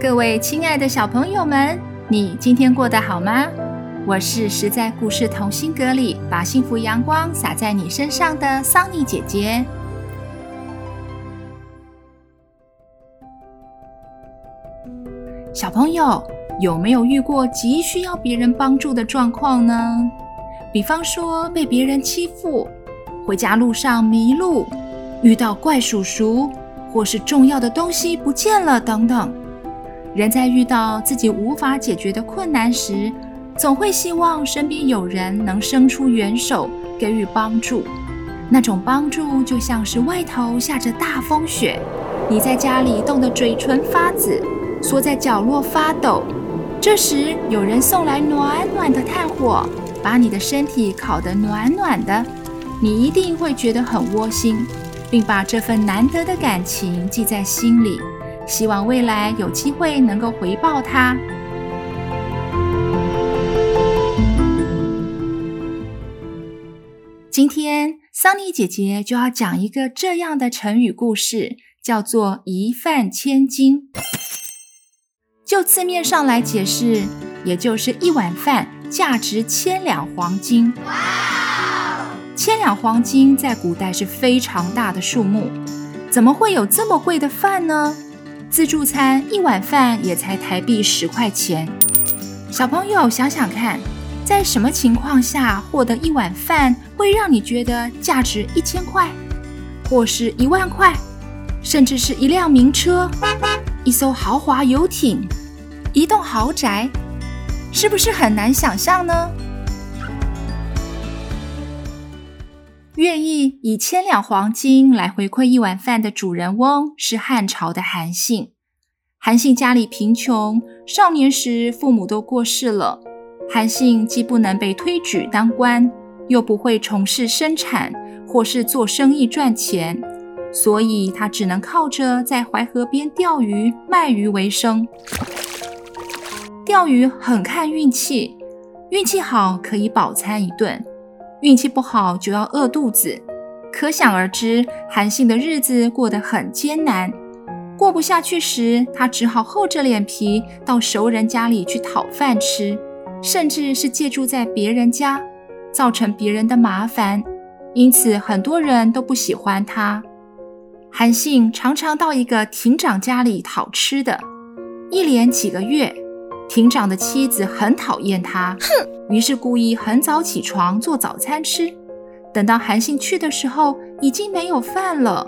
各位亲爱的小朋友们，你今天过得好吗？我是实在故事同心阁里把幸福阳光洒在你身上的桑尼姐姐。小朋友有没有遇过急需要别人帮助的状况呢？比方说被别人欺负，回家路上迷路，遇到怪叔叔。或是重要的东西不见了等等，人在遇到自己无法解决的困难时，总会希望身边有人能伸出援手，给予帮助。那种帮助就像是外头下着大风雪，你在家里冻得嘴唇发紫，缩在角落发抖。这时有人送来暖暖的炭火，把你的身体烤得暖暖的，你一定会觉得很窝心。并把这份难得的感情记在心里，希望未来有机会能够回报他。今天桑尼姐姐就要讲一个这样的成语故事，叫做“一饭千金”。就字面上来解释，也就是一碗饭价值千两黄金。哇千两黄金在古代是非常大的数目，怎么会有这么贵的饭呢？自助餐一碗饭也才台币十块钱。小朋友想想看，在什么情况下获得一碗饭会让你觉得价值一千块，或是一万块，甚至是一辆名车、一艘豪华游艇、一栋豪宅，是不是很难想象呢？愿意以千两黄金来回馈一碗饭的主人翁是汉朝的韩信。韩信家里贫穷，少年时父母都过世了。韩信既不能被推举当官，又不会从事生产或是做生意赚钱，所以他只能靠着在淮河边钓鱼卖鱼为生。钓鱼很看运气，运气好可以饱餐一顿。运气不好就要饿肚子，可想而知，韩信的日子过得很艰难。过不下去时，他只好厚着脸皮到熟人家里去讨饭吃，甚至是借住在别人家，造成别人的麻烦。因此，很多人都不喜欢他。韩信常常到一个亭长家里讨吃的，一连几个月。亭长的妻子很讨厌他，哼，于是故意很早起床做早餐吃。等到韩信去的时候，已经没有饭了。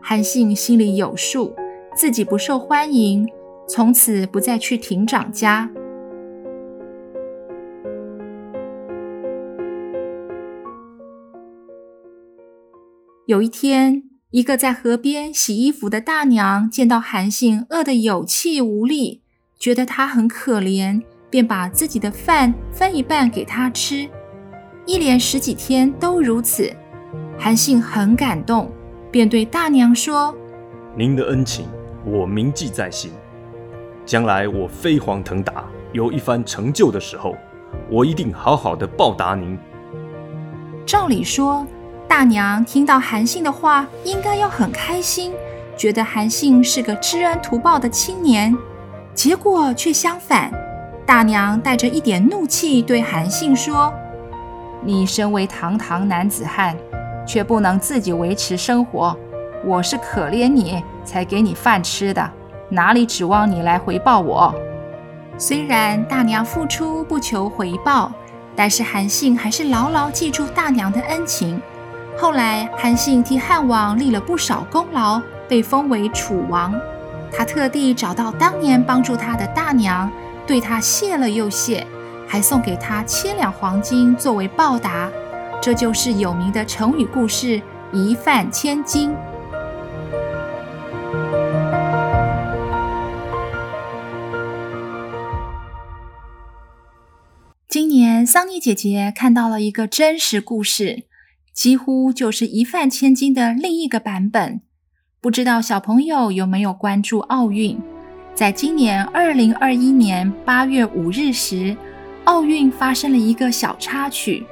韩信心里有数，自己不受欢迎，从此不再去亭长家。有一天，一个在河边洗衣服的大娘见到韩信饿得有气无力。觉得他很可怜，便把自己的饭分一半给他吃。一连十几天都如此，韩信很感动，便对大娘说：“您的恩情我铭记在心，将来我飞黄腾达，有一番成就的时候，我一定好好的报答您。”照理说，大娘听到韩信的话，应该要很开心，觉得韩信是个知恩图报的青年。结果却相反，大娘带着一点怒气对韩信说：“你身为堂堂男子汉，却不能自己维持生活，我是可怜你才给你饭吃的，哪里指望你来回报我？”虽然大娘付出不求回报，但是韩信还是牢牢记住大娘的恩情。后来，韩信替汉王立了不少功劳，被封为楚王。他特地找到当年帮助他的大娘，对他谢了又谢，还送给他千两黄金作为报答，这就是有名的成语故事一饭千金今年桑尼姐姐看到了一个真实故事，几乎就是一饭千金的另一个版本。不知道小朋友有没有关注奥运？在今年二零二一年八月五日时，奥运发生了一个小插曲。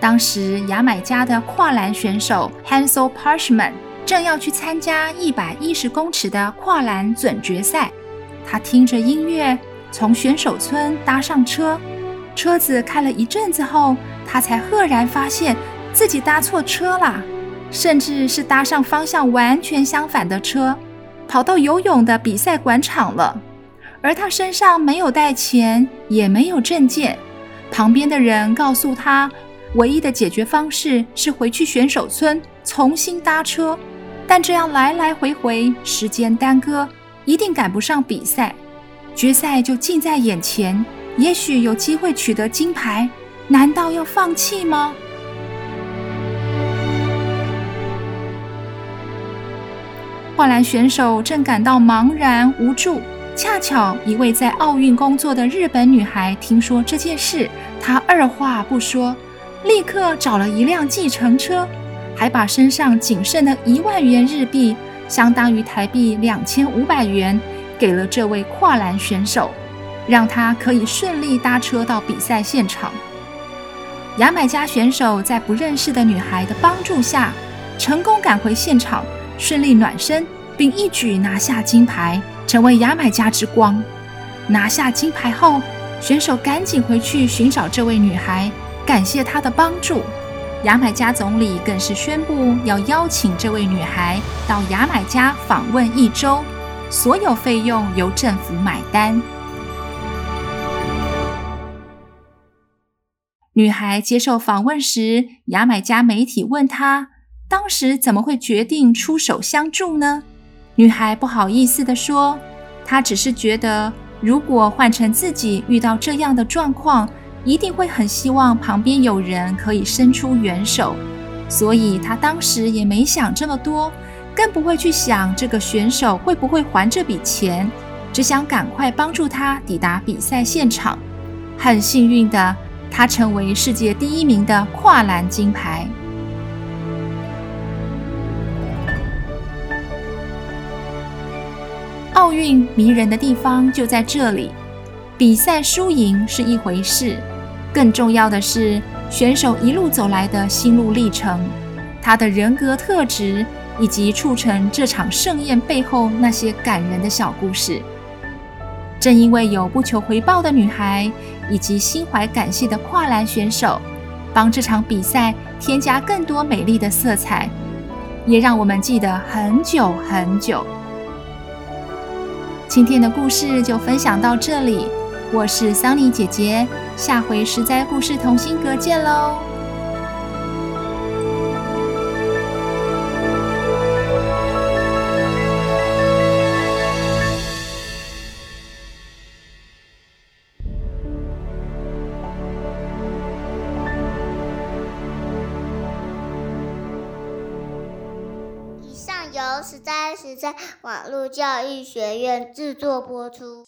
当时牙买加的跨栏选手 Hansel Parchman 正要去参加一百一十公尺的跨栏准决赛，他听着音乐从选手村搭上车。车子开了一阵子后，他才赫然发现自己搭错车了，甚至是搭上方向完全相反的车，跑到游泳的比赛广场了。而他身上没有带钱，也没有证件。旁边的人告诉他，唯一的解决方式是回去选手村重新搭车，但这样来来回回，时间耽搁，一定赶不上比赛。决赛就近在眼前。也许有机会取得金牌，难道要放弃吗？跨栏选手正感到茫然无助，恰巧一位在奥运工作的日本女孩听说这件事，她二话不说，立刻找了一辆计程车，还把身上仅剩的一万元日币，相当于台币两千五百元，给了这位跨栏选手。让他可以顺利搭车到比赛现场。牙买加选手在不认识的女孩的帮助下，成功赶回现场，顺利暖身，并一举拿下金牌，成为牙买加之光。拿下金牌后，选手赶紧回去寻找这位女孩，感谢她的帮助。牙买加总理更是宣布要邀请这位女孩到牙买加访问一周，所有费用由政府买单。女孩接受访问时，牙买加媒体问她：“当时怎么会决定出手相助呢？”女孩不好意思地说：“她只是觉得，如果换成自己遇到这样的状况，一定会很希望旁边有人可以伸出援手，所以她当时也没想这么多，更不会去想这个选手会不会还这笔钱，只想赶快帮助他抵达比赛现场。很幸运的。”他成为世界第一名的跨栏金牌。奥运迷人的地方就在这里，比赛输赢是一回事，更重要的是选手一路走来的心路历程，他的人格特质，以及促成这场盛宴背后那些感人的小故事。正因为有不求回报的女孩，以及心怀感谢的跨栏选手，帮这场比赛添加更多美丽的色彩，也让我们记得很久很久。今天的故事就分享到这里，我是桑尼姐姐，下回实在故事同心阁见喽。由实在实在网络教育学院制作播出。